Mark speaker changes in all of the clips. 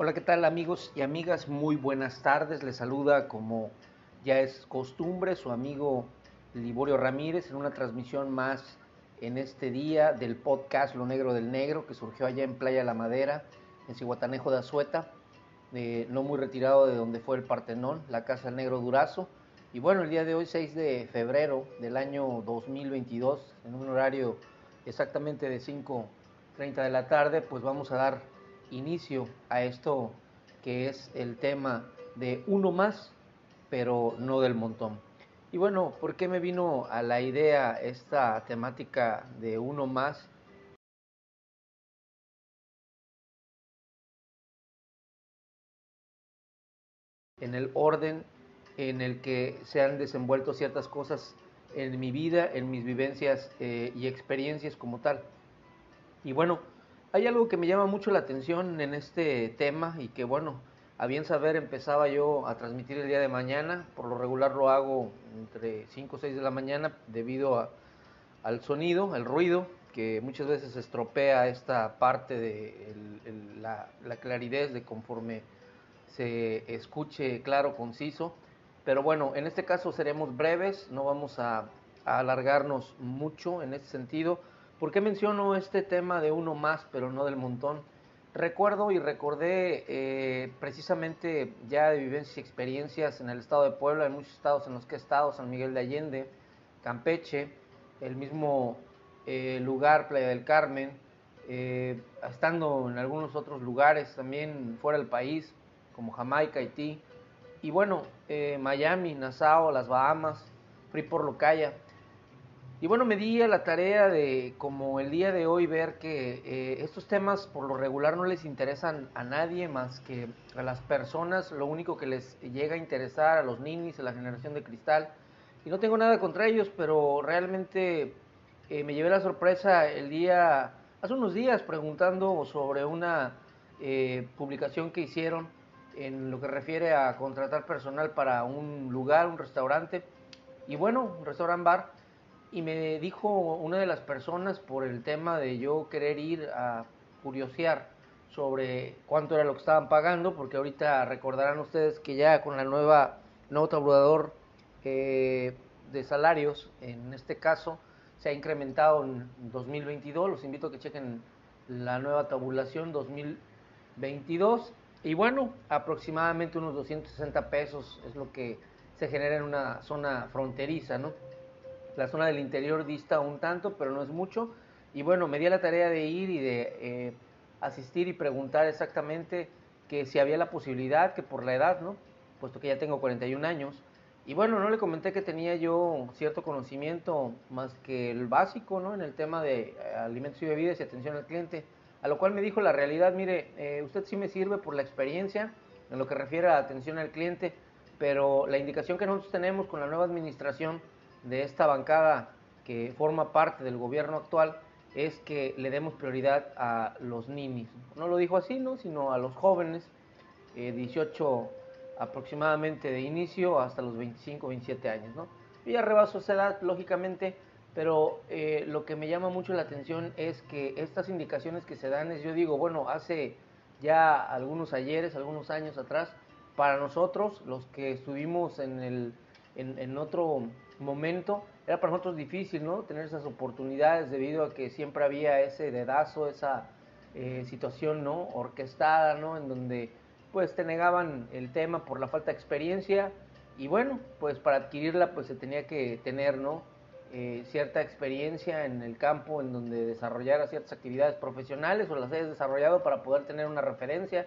Speaker 1: Hola, ¿qué tal amigos y amigas? Muy buenas tardes. Les saluda como ya es costumbre su amigo Liborio Ramírez en una transmisión más en este día del podcast Lo Negro del Negro que surgió allá en Playa La Madera, en Cihuatanejo de Azueta, no muy retirado de donde fue el Partenón, la Casa del Negro Durazo. Y bueno, el día de hoy, 6 de febrero del año 2022, en un horario exactamente de 5.30 de la tarde, pues vamos a dar inicio a esto que es el tema de uno más, pero no del montón. Y bueno, ¿por qué me vino a la idea esta temática de uno más? En el orden en el que se han desenvuelto ciertas cosas en mi vida, en mis vivencias eh, y experiencias como tal. Y bueno, hay algo que me llama mucho la atención en este tema y que bueno, a bien saber empezaba yo a transmitir el día de mañana, por lo regular lo hago entre 5 o 6 de la mañana debido al sonido, al ruido, que muchas veces estropea esta parte de la, claridad de conforme se escuche claro, conciso. Pero bueno, en este caso seremos breves, no vamos a, a alargarnos mucho en este sentido ¿Por qué menciono este tema de uno más, pero no del montón? Recuerdo y recordé eh, precisamente ya de vivencias y experiencias en el estado de Puebla, en muchos estados en los que he estado, San Miguel de Allende, Campeche, el mismo eh, lugar, Playa del Carmen, eh, estando en algunos otros lugares también fuera del país, como Jamaica, Haití, y bueno, Miami, Nassau, las Bahamas, Freeport, Locaya. Y bueno, me di a la tarea de, como el día de hoy, ver que eh, estos temas por lo regular no les interesan a nadie más que a las personas, lo único que les llega a interesar a los ninis, a la generación de cristal. Y no tengo nada contra ellos, pero realmente eh, me llevé la sorpresa el día, hace unos días, preguntando sobre una eh, publicación que hicieron en lo que refiere a contratar personal para un lugar, un restaurante. Y bueno, un restaurant bar y me dijo una de las personas por el tema de yo querer ir a curiosear sobre cuánto era lo que estaban pagando, porque ahorita recordarán ustedes que ya con la nueva nuevo tabulador eh, de salarios, en este caso, se ha incrementado en 2022. Los invito a que chequen la nueva tabulación 2022. Y bueno, aproximadamente unos 260 pesos es lo que se genera en una zona fronteriza, ¿no? La zona del interior dista un tanto, pero no es mucho. Y bueno, me di la tarea de ir y de eh, asistir y preguntar exactamente que si había la posibilidad, que por la edad, ¿no? Puesto que ya tengo 41 años. Y bueno, no le comenté que tenía yo cierto conocimiento más que el básico, ¿no? En el tema de eh, alimentos y bebidas y atención al cliente. A lo cual me dijo la realidad, mire, eh, usted sí me sirve por la experiencia en lo que refiere a atención al cliente, pero la indicación que nosotros tenemos con la nueva administración de esta bancada que forma parte del gobierno actual es que le demos prioridad a los ninis. No lo dijo así, ¿no? sino a los jóvenes, 18 eh, aproximadamente de inicio hasta los 25, 27 años. ¿no? Yo ya rebaso esa edad, lógicamente, pero eh, lo que me llama mucho la atención es que estas indicaciones que se dan es, yo digo, bueno, hace ya algunos ayeres, algunos años atrás, para nosotros, los que estuvimos en, el, en, en otro momento era para nosotros difícil, ¿no? Tener esas oportunidades debido a que siempre había ese dedazo, esa eh, situación, ¿no? Orquestada, ¿no? En donde pues te negaban el tema por la falta de experiencia y bueno, pues para adquirirla pues se tenía que tener, ¿no? Eh, cierta experiencia en el campo en donde desarrollara ciertas actividades profesionales o las hayas desarrollado para poder tener una referencia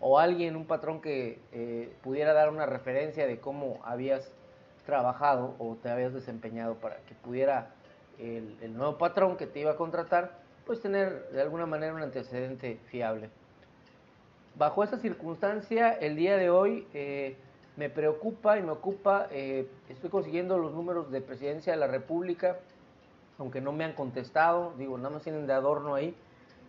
Speaker 1: o alguien, un patrón que eh, pudiera dar una referencia de cómo habías trabajado o te habías desempeñado para que pudiera el, nuevo patrón que te iba a contratar, pues tener de alguna manera un antecedente fiable. Bajo esa circunstancia, el día de hoy eh, me preocupa y me ocupa, eh, estoy consiguiendo los números de presidencia de la República, aunque no me han contestado, digo, nada más tienen de adorno ahí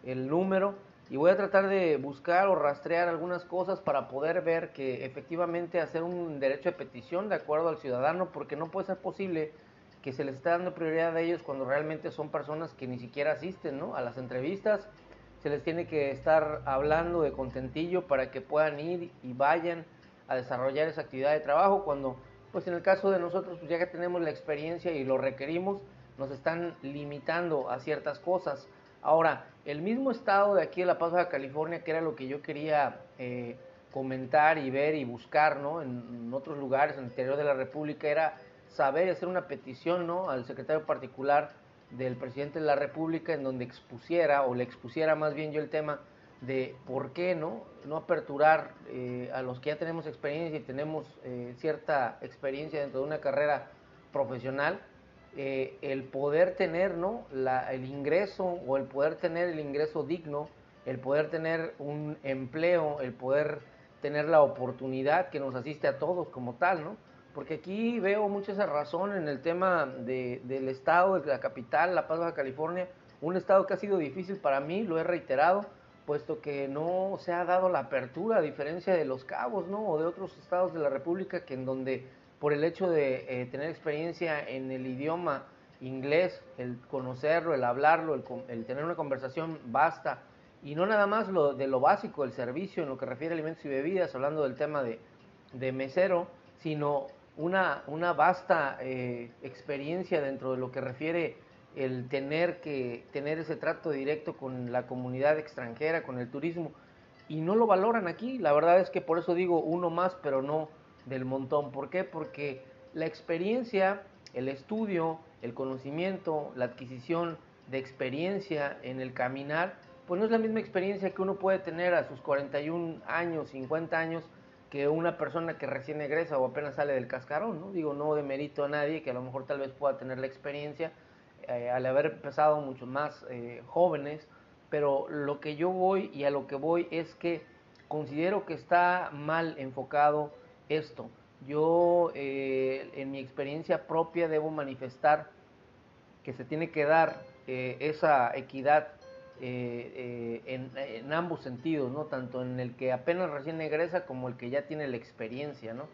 Speaker 1: el número, y voy a tratar de buscar o rastrear algunas cosas para poder ver que efectivamente hacer un derecho de petición de acuerdo al ciudadano, porque no puede ser posible que se les esté dando prioridad a ellos cuando realmente son personas que ni siquiera asisten ¿no? a las entrevistas, se les tiene que estar hablando de contentillo para que puedan ir y vayan a desarrollar esa actividad de trabajo cuando pues en el caso de nosotros pues ya que tenemos la experiencia y lo requerimos nos están limitando a ciertas cosas ahora el mismo estado de aquí de La Paz, Baja California que era lo que yo quería eh, comentar y ver y buscar ¿no? en, otros lugares en el interior de la República era saber y hacer una petición ¿no? al secretario particular del presidente de la República en donde expusiera o le expusiera más bien yo el tema de por qué no, no aperturar eh, a los que ya tenemos experiencia y tenemos eh, cierta experiencia dentro de una carrera profesional, eh, el poder tener ¿no? El ingreso o el poder tener el ingreso digno, el poder tener un empleo, el poder tener la oportunidad que nos asiste a todos como tal, ¿no? Porque aquí veo mucha esa razón en el tema de, del estado, de la capital, La Paz, Baja California, un estado que ha sido difícil para mí, lo he reiterado, puesto que no se ha dado la apertura, a diferencia de los cabos, ¿no? O de otros estados de la República, que en donde por el hecho de eh, tener experiencia en el idioma inglés, el conocerlo, el hablarlo, el, tener una conversación basta, y no nada más lo, de lo básico, el servicio en lo que refiere a alimentos y bebidas, hablando del tema de, de mesero, sino una, una vasta eh, experiencia dentro de lo que refiere el tener que tener ese trato directo con la comunidad extranjera, con el turismo, y no lo valoran aquí. La verdad es que por eso digo uno más, pero no del montón. ¿Por qué? Porque la experiencia, el estudio, el conocimiento, la adquisición de experiencia en el caminar, pues no es la misma experiencia que uno puede tener a sus 41 años, 50 años, que una persona que recién egresa o apenas sale del cascarón, ¿no? Digo, no de mérito a nadie que a lo mejor tal vez pueda tener la experiencia, eh, al haber empezado mucho más eh, jóvenes, pero lo que yo voy y a lo que voy es que considero que está mal enfocado esto. Yo eh, en mi experiencia propia debo manifestar que se tiene que dar esa equidad en, en, ambos sentidos, ¿no? Tanto en el que apenas recién egresa como el que ya tiene la experiencia, ¿no?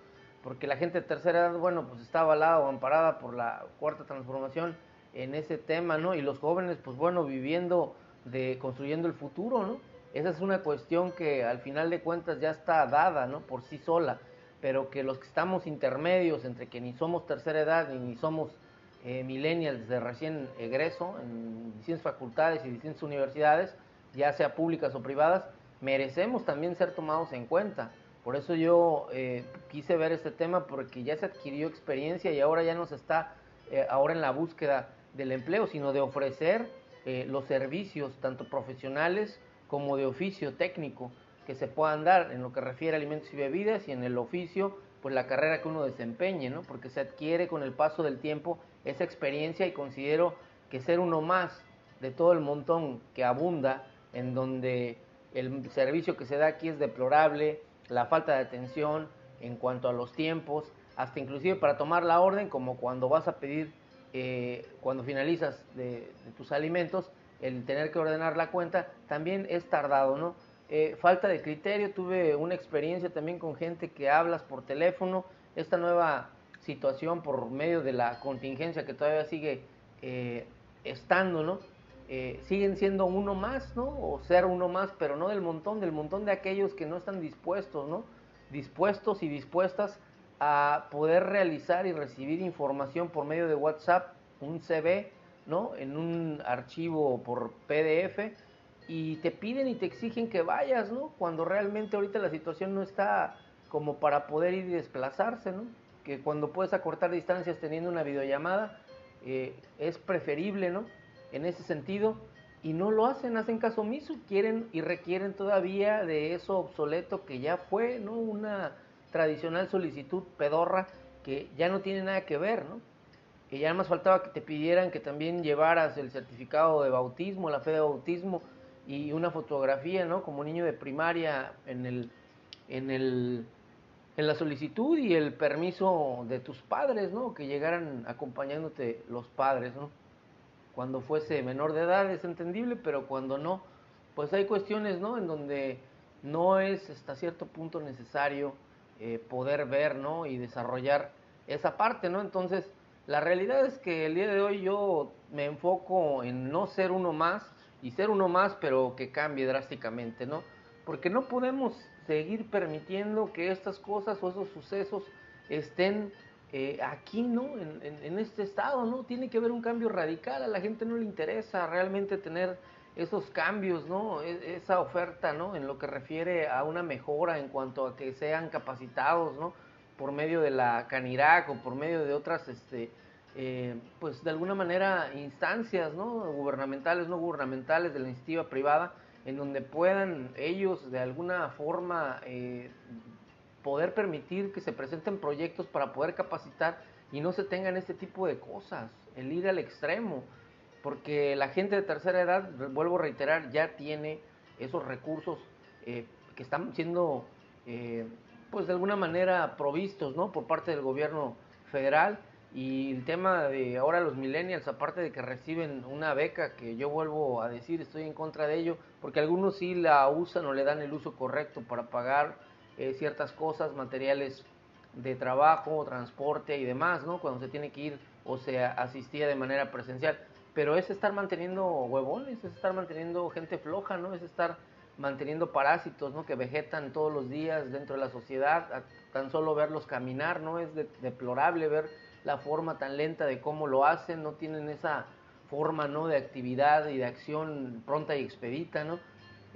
Speaker 1: Porque la gente de tercera edad, bueno, pues está avalada o amparada por la cuarta transformación en ese tema, ¿no? Y los jóvenes, pues bueno, viviendo de construyendo el futuro, ¿no? Esa es una cuestión que al final de cuentas ya está dada, ¿no? Por sí sola, pero que los que estamos intermedios entre que ni somos tercera edad ni somos eh, millennials de recién egreso en distintas facultades y distintas universidades, ya sea públicas o privadas, merecemos también ser tomados en cuenta. Por eso yo eh, quise ver este tema porque ya se adquirió experiencia y ahora ya nos está, eh, ahora en la búsqueda del empleo, sino de ofrecer eh, los servicios tanto profesionales como de oficio técnico que se puedan dar en lo que refiere a alimentos y bebidas y en el oficio, pues la carrera que uno desempeñe, ¿no? Porque se adquiere con el paso del tiempo esa experiencia y considero que ser uno más de todo el montón que abunda, en donde el servicio que se da aquí es deplorable, la falta de atención en cuanto a los tiempos, hasta inclusive para tomar la orden, como cuando vas a pedir eh, cuando finalizas de, tus alimentos, el tener que ordenar la cuenta también es tardado, ¿no? Eh, falta de criterio, tuve una experiencia también con gente que hablas por teléfono, esta nueva situación por medio de la contingencia que todavía sigue eh, estando, ¿no? siguen siendo uno más, ¿no? O ser uno más, pero no del montón, del montón de aquellos que no están dispuestos, ¿no? Dispuestos y dispuestas a poder realizar y recibir información por medio de WhatsApp, un CV, ¿no? En un archivo por PDF y te piden y te exigen que vayas, ¿no? Cuando realmente ahorita la situación no está como para poder ir y desplazarse, ¿no? Que cuando puedes acortar distancias teniendo una videollamada eh, es preferible, ¿no? En ese sentido y no lo hacen, hacen caso omiso, quieren y requieren todavía de eso obsoleto que ya fue, ¿no? Una tradicional solicitud pedorra que ya no tiene nada que ver, ¿no? Que ya más faltaba que te pidieran que también llevaras el certificado de bautismo, la fe de bautismo y una fotografía, ¿no? Como niño de primaria en el en el en la solicitud y el permiso de tus padres, ¿no? Que llegaran acompañándote los padres, ¿no? Cuando fuese menor de edad es entendible, pero cuando no, pues hay cuestiones, ¿no? En donde no es hasta cierto punto necesario eh, poder ver, ¿no? Y desarrollar esa parte, ¿no? Entonces, la realidad es que el día de hoy yo me enfoco en no ser uno más, y ser uno más, pero que cambie drásticamente, ¿no? Porque no podemos seguir permitiendo que estas cosas o esos sucesos estén eh, aquí, ¿no? En, este estado, ¿no? Tiene que haber un cambio radical, a la gente no le interesa realmente tener esos cambios, ¿no? E, esa oferta, ¿no? En lo que refiere a una mejora en cuanto a que sean capacitados, ¿no? Por medio de la Canirac o por medio de otras, este, eh, pues de alguna manera instancias, ¿no? Gubernamentales, no gubernamentales, de la iniciativa privada, en donde puedan ellos de alguna forma eh, poder permitir que se presenten proyectos para poder capacitar y no se tengan este tipo de cosas, el ir al extremo, porque la gente de tercera edad, vuelvo a reiterar, ya tiene esos recursos eh, que están siendo, eh, pues de alguna manera provistos, ¿no? Por parte del gobierno federal y el tema de ahora los millennials, aparte de que reciben una beca, que yo vuelvo a decir, estoy en contra de ello, porque algunos sí la usan o le dan el uso correcto para pagar eh, ciertas cosas, materiales de trabajo, transporte y demás, ¿no? Cuando se tiene que ir o se asistía de manera presencial. Pero es estar manteniendo huevones, es estar manteniendo gente floja, ¿no? Es estar manteniendo parásitos, ¿no? Que vegetan todos los días dentro de la sociedad. Tan solo verlos caminar, ¿no? Es deplorable ver la forma tan lenta de cómo lo hacen, no tienen esa forma, ¿no? De actividad y de acción pronta y expedita, ¿no?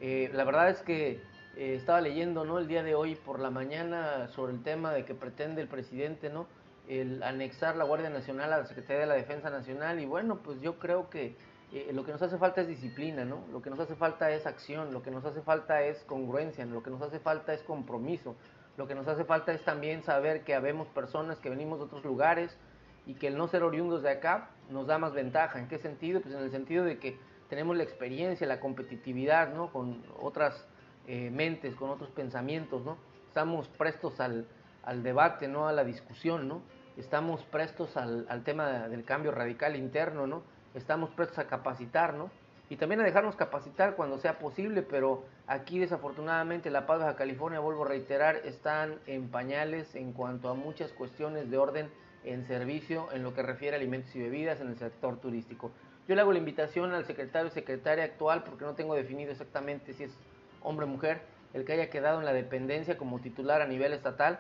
Speaker 1: Eh, la verdad es que eh, estaba leyendo ¿no? el día de hoy por la mañana sobre el tema de que pretende el presidente no el anexar la Guardia Nacional a la Secretaría de la Defensa Nacional y bueno pues yo creo que eh, lo que nos hace falta es disciplina no lo que nos hace falta es acción lo que nos hace falta es congruencia lo que nos hace falta es compromiso lo que nos hace falta es también saber que habemos personas que venimos de otros lugares y que el no ser oriundos de acá nos da más ventaja en qué sentido pues en el sentido de que tenemos la experiencia la competitividad no con otras eh, mentes, con otros pensamientos, ¿no? Estamos prestos al, al, debate, ¿no? A la discusión, ¿no? Estamos prestos al, al, tema del cambio radical interno, ¿no? Estamos prestos a capacitar, ¿no? Y también a dejarnos capacitar cuando sea posible, pero aquí desafortunadamente La Paz, Baja California, vuelvo a reiterar, están en pañales en cuanto a muchas cuestiones de orden en servicio en lo que refiere a alimentos y bebidas en el sector turístico. Yo le hago la invitación al secretario y secretaria actual porque no tengo definido exactamente si es hombre o mujer, el que haya quedado en la dependencia como titular a nivel estatal.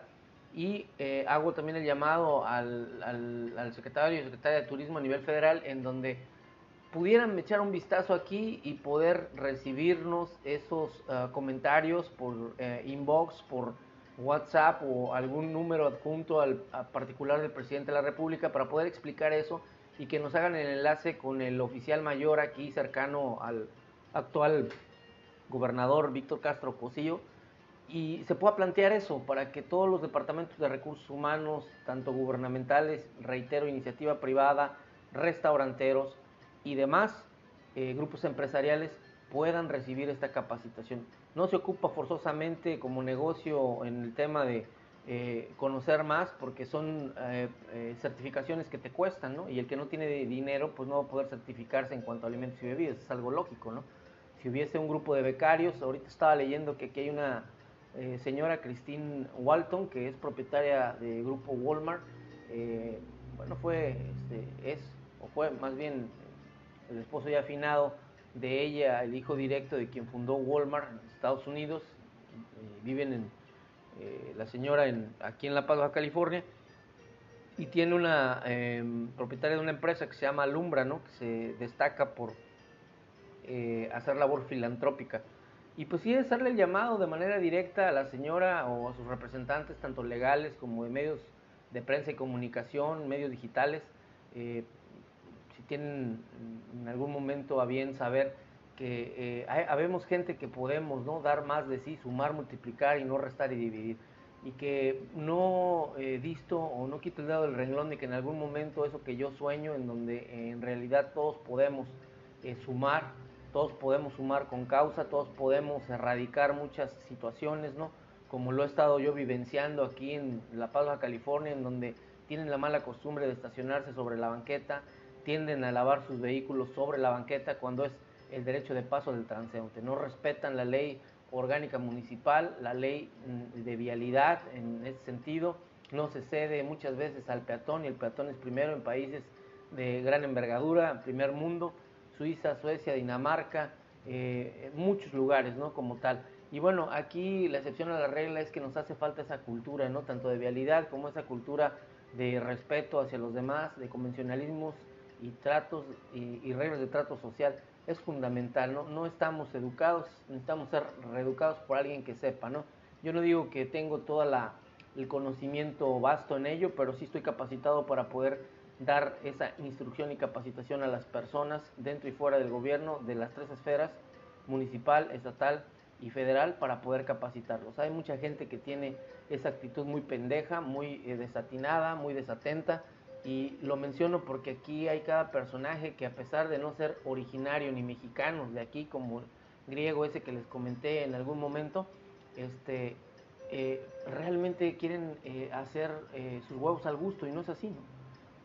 Speaker 1: Y eh, hago también el llamado al, al, secretario y secretaria de Turismo a nivel federal, en donde pudieran echar un vistazo aquí y poder recibirnos esos ah, comentarios por eh, inbox, por WhatsApp o algún número adjunto al particular del presidente de la República para poder explicar eso y que nos hagan el enlace con el oficial mayor aquí cercano al actual gobernador Víctor Castro Cosillo, y se pueda plantear eso para que todos los departamentos de recursos humanos, tanto gubernamentales, reitero, iniciativa privada, restauranteros y demás eh, grupos empresariales puedan recibir esta capacitación. No se ocupa forzosamente como negocio en el tema de eh, conocer más porque son eh, certificaciones que te cuestan, ¿no? Y el que no tiene dinero pues no va a poder certificarse en cuanto a alimentos y bebidas, es algo lógico, ¿no? si hubiese un grupo de becarios, ahorita estaba leyendo que aquí hay una señora Christine Walton, que es propietaria del grupo Walmart, bueno, fue, este, es, o fue más bien el esposo ya afinado de ella, el hijo directo de quien fundó Walmart en Estados Unidos, eh, viven en, la señora aquí en La Paz, Baja California, y tiene una em, propietaria de una empresa que se llama Alumbra, ¿no? que se destaca por eh, hacer labor filantrópica. Y pues sí, hacerle el llamado de manera directa a la señora o a sus representantes, tanto legales como de medios de prensa y comunicación, medios digitales, eh, tienen en algún momento a bien saber que eh, habemos gente que podemos ¿no? dar más de sí, sumar, multiplicar y no restar y dividir. Y que no he visto o no quito el dedo del renglón de que en algún momento eso que yo sueño, en donde en realidad todos podemos sumar, todos podemos sumar con causa, todos podemos erradicar muchas situaciones, ¿no? Como lo he estado yo vivenciando aquí en La Paz, California, en donde tienen la mala costumbre de estacionarse sobre la banqueta, tienden a lavar sus vehículos sobre la banqueta cuando es el derecho de paso del transeúnte. No respetan la ley orgánica municipal, la ley mm, de vialidad en ese sentido, no se cede muchas veces al peatón y el peatón es primero en países de gran envergadura, primer mundo, Suiza, Suecia, Dinamarca, eh, muchos lugares, ¿no? Como tal. Y bueno, aquí la excepción a la regla es que nos hace falta esa cultura, ¿no? Tanto de vialidad como esa cultura de respeto hacia los demás, de convencionalismos y tratos y, reglas de trato social. Es fundamental, ¿no? No estamos educados, necesitamos ser reeducados por alguien que sepa, ¿no? Yo no digo que tengo todo el conocimiento vasto en ello, pero sí estoy capacitado para poder dar esa instrucción y capacitación a las personas dentro y fuera del gobierno de las tres esferas, municipal, estatal y federal, para poder capacitarlos. Hay mucha gente que tiene esa actitud muy pendeja, muy eh, desatinada, muy desatenta, y lo menciono porque aquí hay cada personaje que a pesar de no ser originario ni mexicano de aquí, como griego ese que les comenté en algún momento, este, eh, realmente quieren eh, hacer sus huevos al gusto y no es así, ¿no?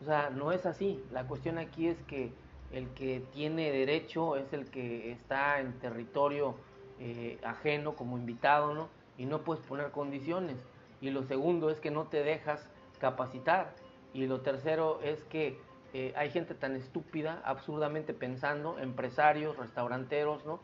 Speaker 1: O sea, no es así. La cuestión aquí es que el que tiene derecho es el que está en territorio eh, ajeno como invitado, ¿no? Y no puedes poner condiciones. Y lo segundo es que no te dejas capacitar. Y lo tercero es que eh, hay gente tan estúpida, absurdamente pensando, empresarios, restauranteros, ¿no?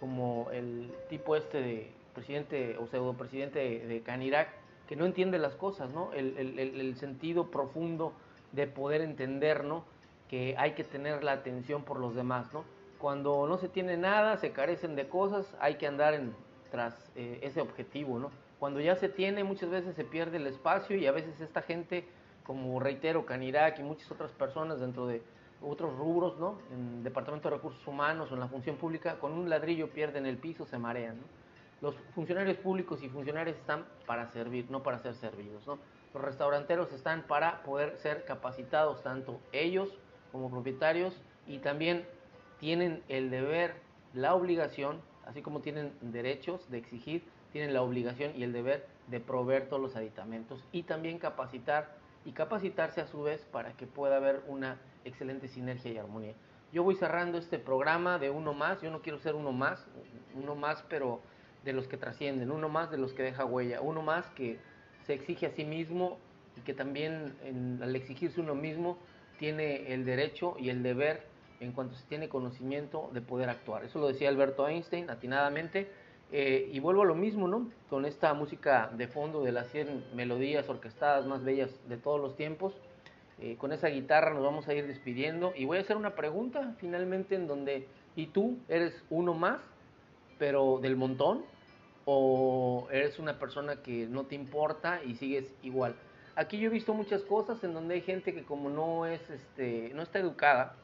Speaker 1: Como el tipo este de presidente o pseudo presidente de, de Canirac, que no entiende las cosas, ¿no? El, el, el sentido profundo de poder entender, ¿no? Que hay que tener la atención por los demás, ¿no? Cuando no se tiene nada, se carecen de cosas, hay que andar en, tras eh, ese objetivo, ¿no? Cuando ya se tiene, muchas veces se pierde el espacio y a veces esta gente, como reitero, Canirac y muchas otras personas dentro de otros rubros, ¿no? En el Departamento de Recursos Humanos o en la función pública, con un ladrillo pierden el piso, se marean, ¿no? Los funcionarios públicos y funcionarios están para servir, no para ser servidos, ¿no? Los restauranteros están para poder ser capacitados, tanto ellos como propietarios, y también tienen el deber, la obligación, así como tienen derechos de exigir, tienen la obligación y el deber de proveer todos los aditamentos y también capacitar y capacitarse a su vez para que pueda haber una excelente sinergia y armonía. Yo voy cerrando este programa de uno más, yo no quiero ser uno más, uno más pero de los que trascienden, uno más de los que deja huella, uno más que se exige a sí mismo y que también al exigirse uno mismo tiene el derecho y el deber en cuanto se tiene conocimiento de poder actuar. Eso lo decía Alberto Einstein atinadamente. Eh, y vuelvo a lo mismo, ¿no? Con esta música de fondo de las 100 melodías orquestadas más bellas de todos los tiempos. Eh, con esa guitarra nos vamos a ir despidiendo y voy a hacer una pregunta finalmente en donde, ¿y tú eres uno más, pero del montón? o eres una persona que no te importa y sigues igual. Aquí yo he visto muchas cosas en donde hay gente que como no es este no está educada,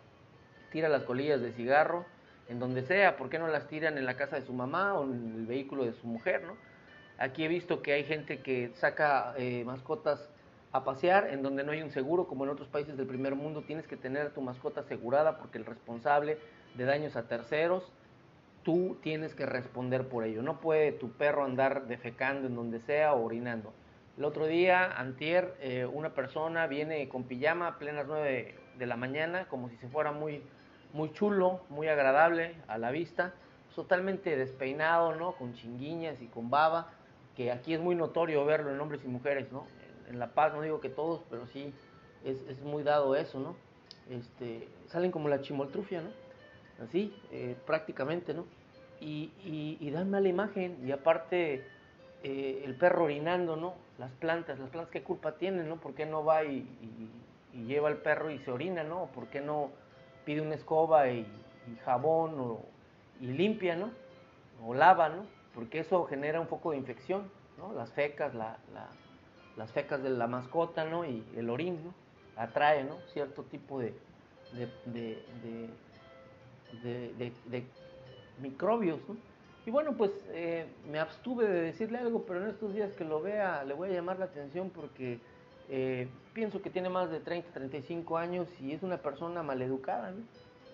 Speaker 1: tira las colillas de cigarro en donde sea, ¿por qué no las tiran en la casa de su mamá o en el vehículo de su mujer, no? Aquí he visto que hay gente que saca eh, mascotas a pasear en donde no hay un seguro, como en otros países del primer mundo, tienes que tener tu mascota asegurada porque el responsable de daños a terceros tú tienes que responder por ello. No puede tu perro andar defecando en donde sea o orinando. El otro día, antier, eh, una persona viene con pijama a plenas 9 de la mañana, como si se fuera muy, muy chulo, muy agradable a la vista, totalmente despeinado, ¿no? Con chinguiñas y con baba, que aquí es muy notorio verlo en hombres y mujeres, ¿no? En La Paz, no digo que todos, pero sí es, es muy dado eso, ¿no? Este, salen como la chimoltrufia, ¿no? así, eh, prácticamente, ¿no? Y, y, dan mala imagen, y aparte eh, el perro orinando, ¿no? Las plantas, las plantas, ¿qué culpa tienen, ¿no? ¿Por qué no va y, lleva el perro y se orina, ¿no? ¿Por qué no pide una escoba y, jabón o, y limpia, ¿no? O lava, ¿no? Porque eso genera un poco de infección, ¿no? Las fecas, la, las fecas de la mascota, ¿no? Y el orín, ¿no? Atrae, ¿no? Cierto tipo de, de de, microbios. Y bueno, pues eh, me abstuve de decirle algo, pero en estos días que lo vea le voy a llamar la atención porque eh, pienso que tiene más de 30, 35 años y es una persona maleducada, ¿no?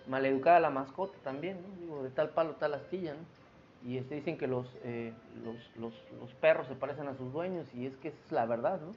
Speaker 1: Maleducada la mascota también, ¿no? Digo, de tal palo, tal astilla, ¿no? Y este, dicen que los, eh, los, los, los, perros se parecen a sus dueños y es que es la verdad, ¿no?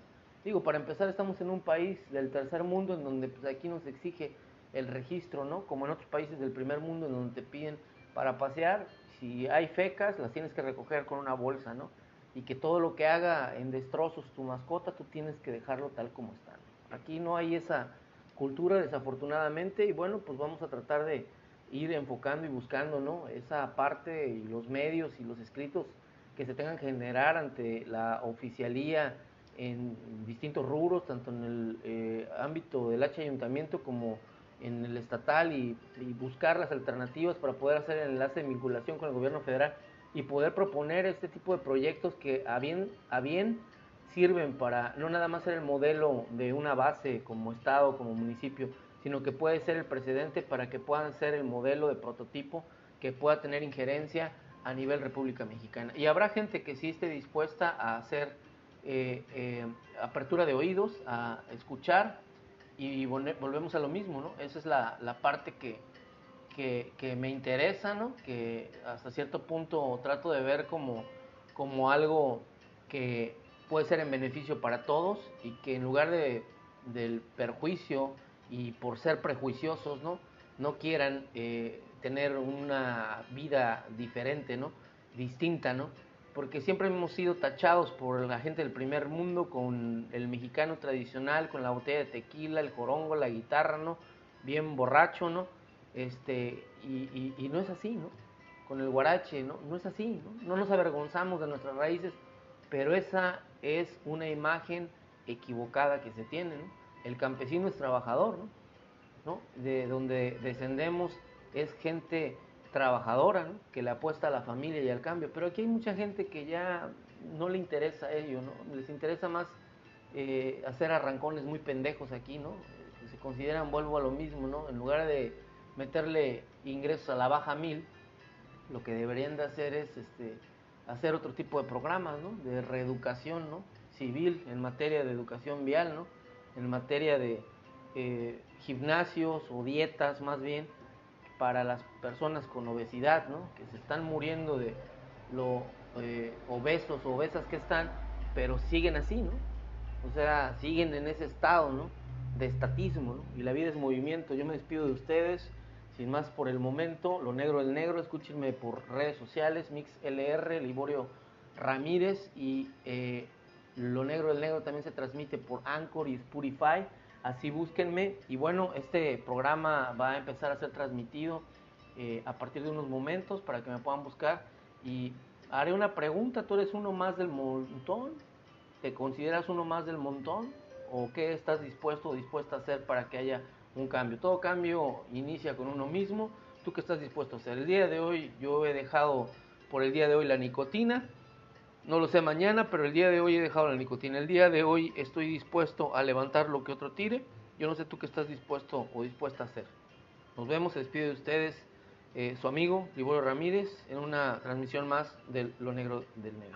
Speaker 1: Digo, para empezar estamos en un país del tercer mundo en donde pues aquí nos exige el registro, ¿no? Como en otros países del primer mundo en donde te piden para pasear, si hay fecas, las tienes que recoger con una bolsa, ¿no? Y que todo lo que haga en destrozos tu mascota, tú tienes que dejarlo tal como está. Aquí no hay esa cultura, desafortunadamente, y bueno, pues vamos a tratar de ir enfocando y buscando, ¿no? Esa parte y los medios y los escritos que se tengan que generar ante la oficialía en distintos rubros, tanto en el eh, ámbito del H ayuntamiento como en el estatal y, buscar las alternativas para poder hacer el enlace de vinculación con el gobierno federal y poder proponer este tipo de proyectos que a bien, a bien sirven para no nada más ser el modelo de una base como estado, como municipio, sino que puede ser el precedente para que puedan ser el modelo de prototipo que pueda tener injerencia a nivel República Mexicana. Y habrá gente que sí esté dispuesta a hacer eh, eh, apertura de oídos, a escuchar y volvemos a lo mismo, ¿no? Esa es la, la parte que, que, que, me interesa, ¿no? Que hasta cierto punto trato de ver como, como algo que puede ser en beneficio para todos y que en lugar de, del perjuicio y por ser prejuiciosos, ¿no? No quieran eh, tener una vida diferente, ¿no? Distinta, ¿no? Porque siempre hemos sido tachados por la gente del primer mundo con el mexicano tradicional, con la botella de tequila, el jorongo, la guitarra, ¿no? Bien borracho, ¿no? Este, y, y, no es así, ¿no? Con el guarache, ¿no? No es así, ¿no? No nos avergonzamos de nuestras raíces, pero esa es una imagen equivocada que se tiene, ¿no? El campesino es trabajador, ¿no? De donde descendemos es gente trabajadora, ¿no? que le apuesta a la familia y al cambio. Pero aquí hay mucha gente que ya no le interesa ello, ¿no? Les interesa más eh, hacer arrancones muy pendejos aquí, ¿no? Se consideran, vuelvo a lo mismo, ¿no? En lugar de meterle ingresos a la baja mil, lo que deberían de hacer es este, hacer otro tipo de programas, ¿no? De reeducación, ¿no? Civil en materia de educación vial, ¿no? En materia de eh, gimnasios o dietas más bien para las personas con obesidad, ¿no? que se están muriendo de lo eh, obesos o obesas que están, pero siguen así, ¿no? O sea, siguen en ese estado, ¿no? De estatismo, ¿no? Y la vida es movimiento. Yo me despido de ustedes, sin más por el momento. Lo negro del negro, escúchenme por redes sociales, MixLR, Liborio Ramírez y eh, Lo negro del negro también se transmite por Anchor y Spotify. Así búsquenme. Y bueno, este programa va a empezar a ser transmitido eh, a partir de unos momentos para que me puedan buscar. Y haré una pregunta, ¿tú eres uno más del montón? ¿Te consideras uno más del montón? ¿O qué estás dispuesto o dispuesta a hacer para que haya un cambio? Todo cambio inicia con uno mismo. ¿Tú qué estás dispuesto a hacer? El día de hoy yo he dejado por el día de hoy la nicotina no lo sé mañana, pero el día de hoy he dejado la nicotina. El día de hoy estoy dispuesto a levantar lo que otro tire. Yo no sé tú qué estás dispuesto o dispuesta a hacer. Nos vemos, se despide de ustedes eh, su amigo Liborio Ramírez en una transmisión más de Lo Negro del Negro.